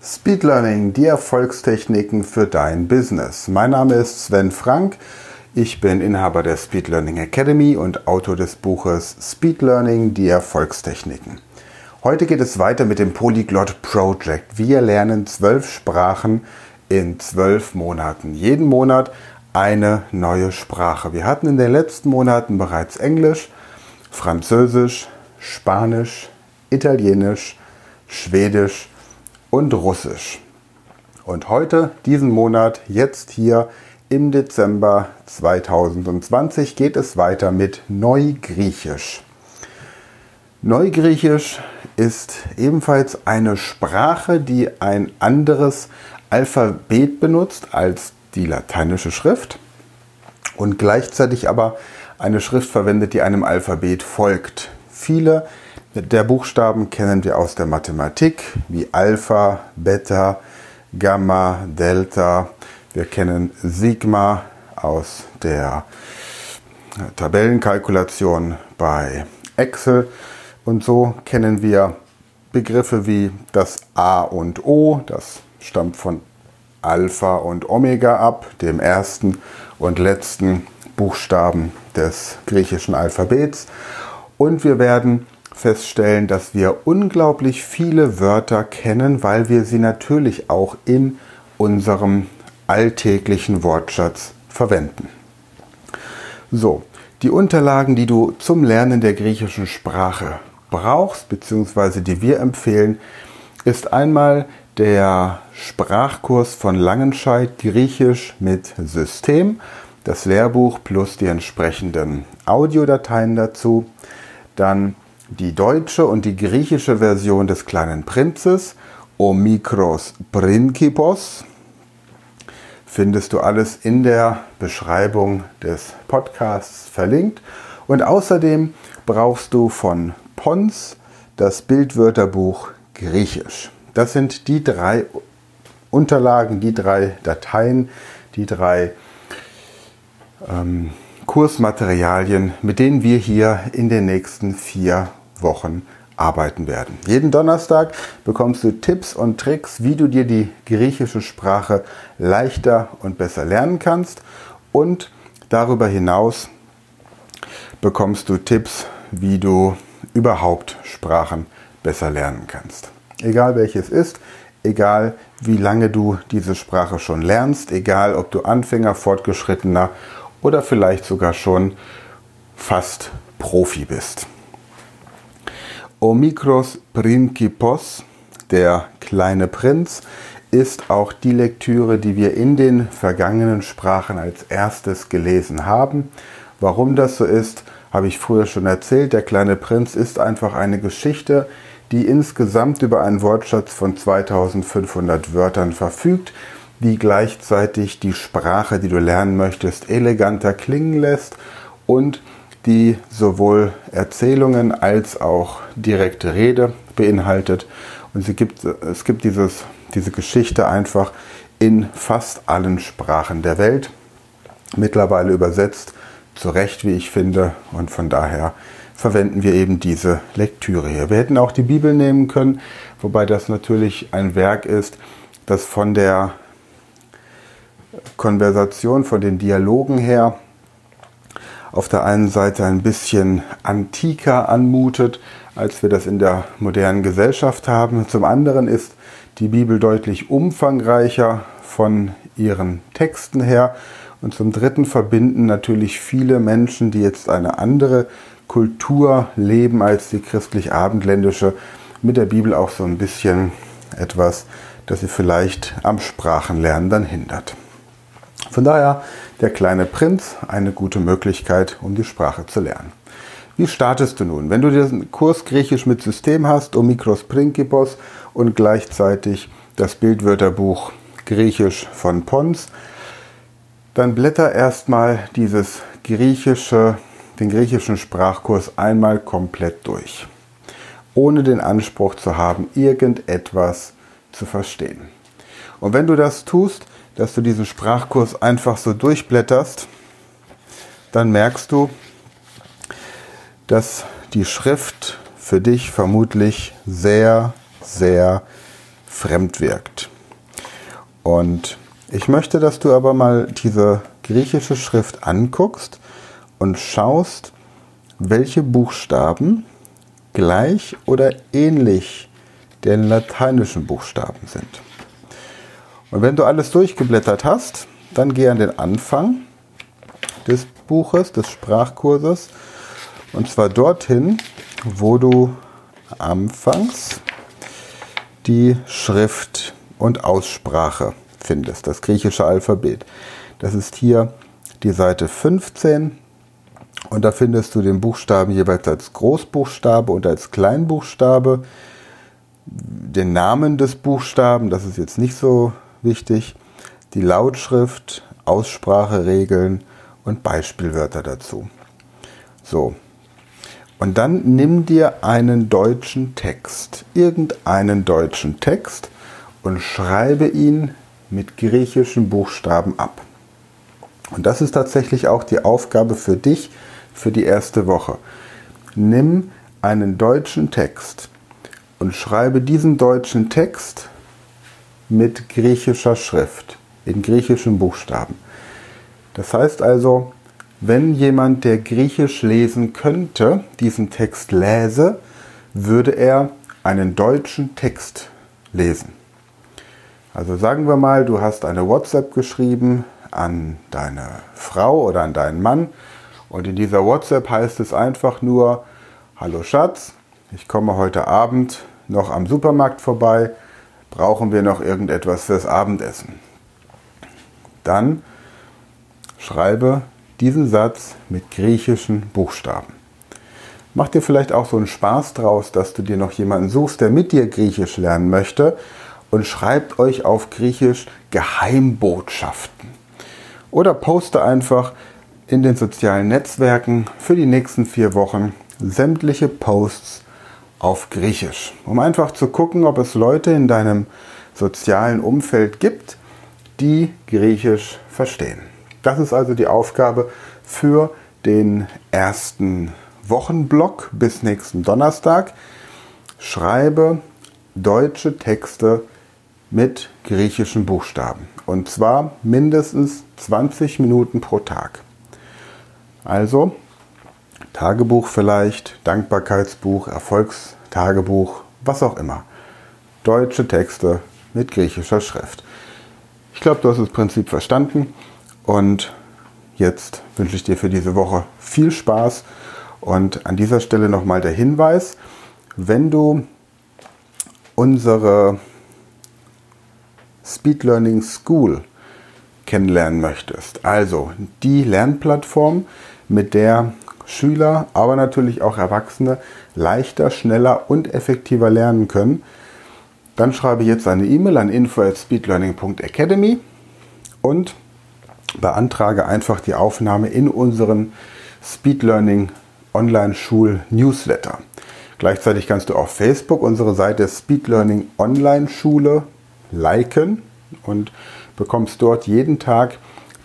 Speed Learning, die Erfolgstechniken für dein Business. Mein Name ist Sven Frank. Ich bin Inhaber der Speed Learning Academy und Autor des Buches Speed Learning, die Erfolgstechniken. Heute geht es weiter mit dem Polyglot Project. Wir lernen zwölf Sprachen in zwölf Monaten. Jeden Monat eine neue Sprache. Wir hatten in den letzten Monaten bereits Englisch, Französisch, Spanisch, Italienisch, Schwedisch und Russisch. Und heute, diesen Monat, jetzt hier im Dezember 2020, geht es weiter mit Neugriechisch. Neugriechisch ist ebenfalls eine Sprache, die ein anderes Alphabet benutzt als die lateinische Schrift und gleichzeitig aber eine Schrift verwendet, die einem Alphabet folgt. Viele der Buchstaben kennen wir aus der Mathematik, wie Alpha, Beta, Gamma, Delta. Wir kennen Sigma aus der Tabellenkalkulation bei Excel. Und so kennen wir Begriffe wie das A und O, das stammt von Alpha und Omega ab, dem ersten und letzten Buchstaben des griechischen Alphabets. Und wir werden feststellen, dass wir unglaublich viele Wörter kennen, weil wir sie natürlich auch in unserem alltäglichen Wortschatz verwenden. So, die Unterlagen, die du zum Lernen der griechischen Sprache brauchst, beziehungsweise die wir empfehlen, ist einmal der Sprachkurs von Langenscheid Griechisch mit System, das Lehrbuch plus die entsprechenden Audiodateien dazu, dann die deutsche und die griechische Version des kleinen Prinzes, Omikros Principos, findest du alles in der Beschreibung des Podcasts verlinkt. Und außerdem brauchst du von Pons das Bildwörterbuch Griechisch. Das sind die drei Unterlagen, die drei Dateien, die drei ähm, Kursmaterialien, mit denen wir hier in den nächsten vier Wochen arbeiten werden. Jeden Donnerstag bekommst du Tipps und Tricks, wie du dir die griechische Sprache leichter und besser lernen kannst. Und darüber hinaus bekommst du Tipps, wie du überhaupt Sprachen besser lernen kannst. Egal welches ist, egal wie lange du diese Sprache schon lernst, egal ob du Anfänger, Fortgeschrittener oder vielleicht sogar schon fast Profi bist. Omikros Principos, der kleine Prinz, ist auch die Lektüre, die wir in den vergangenen Sprachen als erstes gelesen haben. Warum das so ist, habe ich früher schon erzählt. Der kleine Prinz ist einfach eine Geschichte, die insgesamt über einen Wortschatz von 2500 Wörtern verfügt, die gleichzeitig die Sprache, die du lernen möchtest, eleganter klingen lässt und die sowohl Erzählungen als auch direkte Rede beinhaltet. Und sie gibt, es gibt dieses, diese Geschichte einfach in fast allen Sprachen der Welt, mittlerweile übersetzt, zu Recht, wie ich finde. Und von daher verwenden wir eben diese Lektüre hier. Wir hätten auch die Bibel nehmen können, wobei das natürlich ein Werk ist, das von der Konversation, von den Dialogen her auf der einen Seite ein bisschen antiker anmutet, als wir das in der modernen Gesellschaft haben. Zum anderen ist die Bibel deutlich umfangreicher von ihren Texten her. Und zum Dritten verbinden natürlich viele Menschen, die jetzt eine andere Kultur leben als die christlich-abendländische, mit der Bibel auch so ein bisschen etwas, das sie vielleicht am Sprachenlernen dann hindert. Von daher der kleine Prinz eine gute Möglichkeit, um die Sprache zu lernen. Wie startest du nun? Wenn du diesen Kurs Griechisch mit System hast, Omikros Principos und gleichzeitig das Bildwörterbuch Griechisch von Pons, dann blätter erstmal dieses griechische, den griechischen Sprachkurs einmal komplett durch, ohne den Anspruch zu haben, irgendetwas zu verstehen. Und wenn du das tust, dass du diesen Sprachkurs einfach so durchblätterst, dann merkst du, dass die Schrift für dich vermutlich sehr, sehr fremd wirkt. Und ich möchte, dass du aber mal diese griechische Schrift anguckst und schaust, welche Buchstaben gleich oder ähnlich den lateinischen Buchstaben sind. Und wenn du alles durchgeblättert hast, dann geh an den Anfang des Buches, des Sprachkurses, und zwar dorthin, wo du anfangs die Schrift und Aussprache findest, das griechische Alphabet. Das ist hier die Seite 15 und da findest du den Buchstaben jeweils als Großbuchstabe und als Kleinbuchstabe. Den Namen des Buchstaben, das ist jetzt nicht so wichtig, die Lautschrift, Ausspracheregeln und Beispielwörter dazu. So. Und dann nimm dir einen deutschen Text, irgendeinen deutschen Text und schreibe ihn mit griechischen Buchstaben ab. Und das ist tatsächlich auch die Aufgabe für dich für die erste Woche. Nimm einen deutschen Text und schreibe diesen deutschen Text mit griechischer Schrift, in griechischen Buchstaben. Das heißt also, wenn jemand, der Griechisch lesen könnte, diesen Text läse, würde er einen deutschen Text lesen. Also sagen wir mal, du hast eine WhatsApp geschrieben an deine Frau oder an deinen Mann und in dieser WhatsApp heißt es einfach nur, hallo Schatz, ich komme heute Abend noch am Supermarkt vorbei, brauchen wir noch irgendetwas fürs Abendessen. Dann schreibe diesen Satz mit griechischen Buchstaben. Mach dir vielleicht auch so einen Spaß draus, dass du dir noch jemanden suchst, der mit dir Griechisch lernen möchte und schreibt euch auf Griechisch Geheimbotschaften. Oder poste einfach in den sozialen Netzwerken für die nächsten vier Wochen sämtliche Posts auf Griechisch, um einfach zu gucken, ob es Leute in deinem sozialen Umfeld gibt, die Griechisch verstehen. Das ist also die Aufgabe für den ersten Wochenblock bis nächsten Donnerstag. Schreibe deutsche Texte mit griechischen Buchstaben. Und zwar mindestens 20 Minuten pro Tag. Also Tagebuch vielleicht, Dankbarkeitsbuch, Erfolgstagebuch, was auch immer. Deutsche Texte mit griechischer Schrift. Ich glaube, du hast das Prinzip verstanden und jetzt wünsche ich dir für diese Woche viel Spaß und an dieser Stelle nochmal der Hinweis, wenn du unsere Speed Learning School kennenlernen möchtest, also die Lernplattform, mit der Schüler, aber natürlich auch Erwachsene leichter, schneller und effektiver lernen können, dann schreibe jetzt eine E-Mail an info@speedlearning.academy und beantrage einfach die Aufnahme in unseren Speed Learning Online Schul Newsletter. Gleichzeitig kannst du auf Facebook unsere Seite Speed Learning Online Schule liken und bekommst dort jeden Tag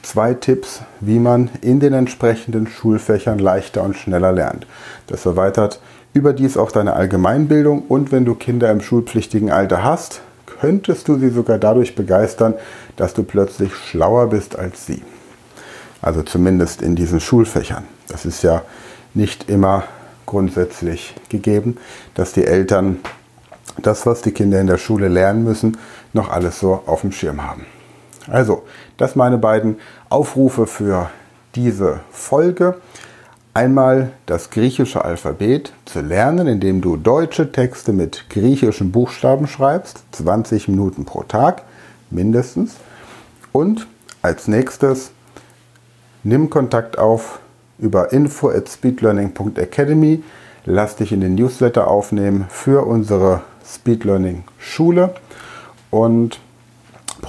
zwei Tipps, wie man in den entsprechenden Schulfächern leichter und schneller lernt. Das erweitert überdies auch deine Allgemeinbildung und wenn du Kinder im schulpflichtigen Alter hast, könntest du sie sogar dadurch begeistern, dass du plötzlich schlauer bist als sie. Also zumindest in diesen Schulfächern. Das ist ja nicht immer grundsätzlich gegeben, dass die Eltern das, was die Kinder in der Schule lernen müssen, noch alles so auf dem Schirm haben. Also, das meine beiden Aufrufe für diese Folge. Einmal das griechische Alphabet zu lernen, indem du deutsche Texte mit griechischen Buchstaben schreibst, 20 Minuten pro Tag mindestens. Und als nächstes nimm Kontakt auf über info at speedlearning.academy. Lass dich in den Newsletter aufnehmen für unsere Speed Learning Schule und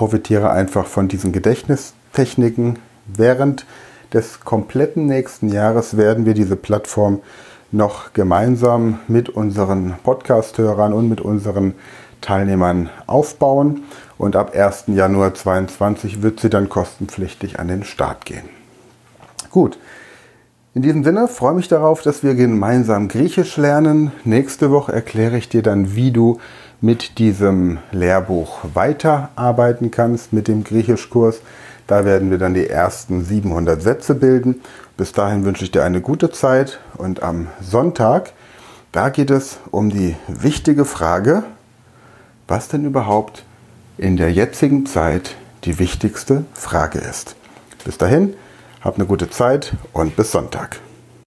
profitiere einfach von diesen Gedächtnistechniken. Während des kompletten nächsten Jahres werden wir diese Plattform noch gemeinsam mit unseren Podcast-Hörern und mit unseren Teilnehmern aufbauen. Und ab 1. Januar 2022 wird sie dann kostenpflichtig an den Start gehen. Gut, in diesem Sinne freue mich darauf, dass wir gemeinsam Griechisch lernen. Nächste Woche erkläre ich dir dann, wie du mit diesem Lehrbuch weiterarbeiten kannst, mit dem Griechischkurs. Da werden wir dann die ersten 700 Sätze bilden. Bis dahin wünsche ich dir eine gute Zeit und am Sonntag, da geht es um die wichtige Frage, was denn überhaupt in der jetzigen Zeit die wichtigste Frage ist. Bis dahin, hab eine gute Zeit und bis Sonntag.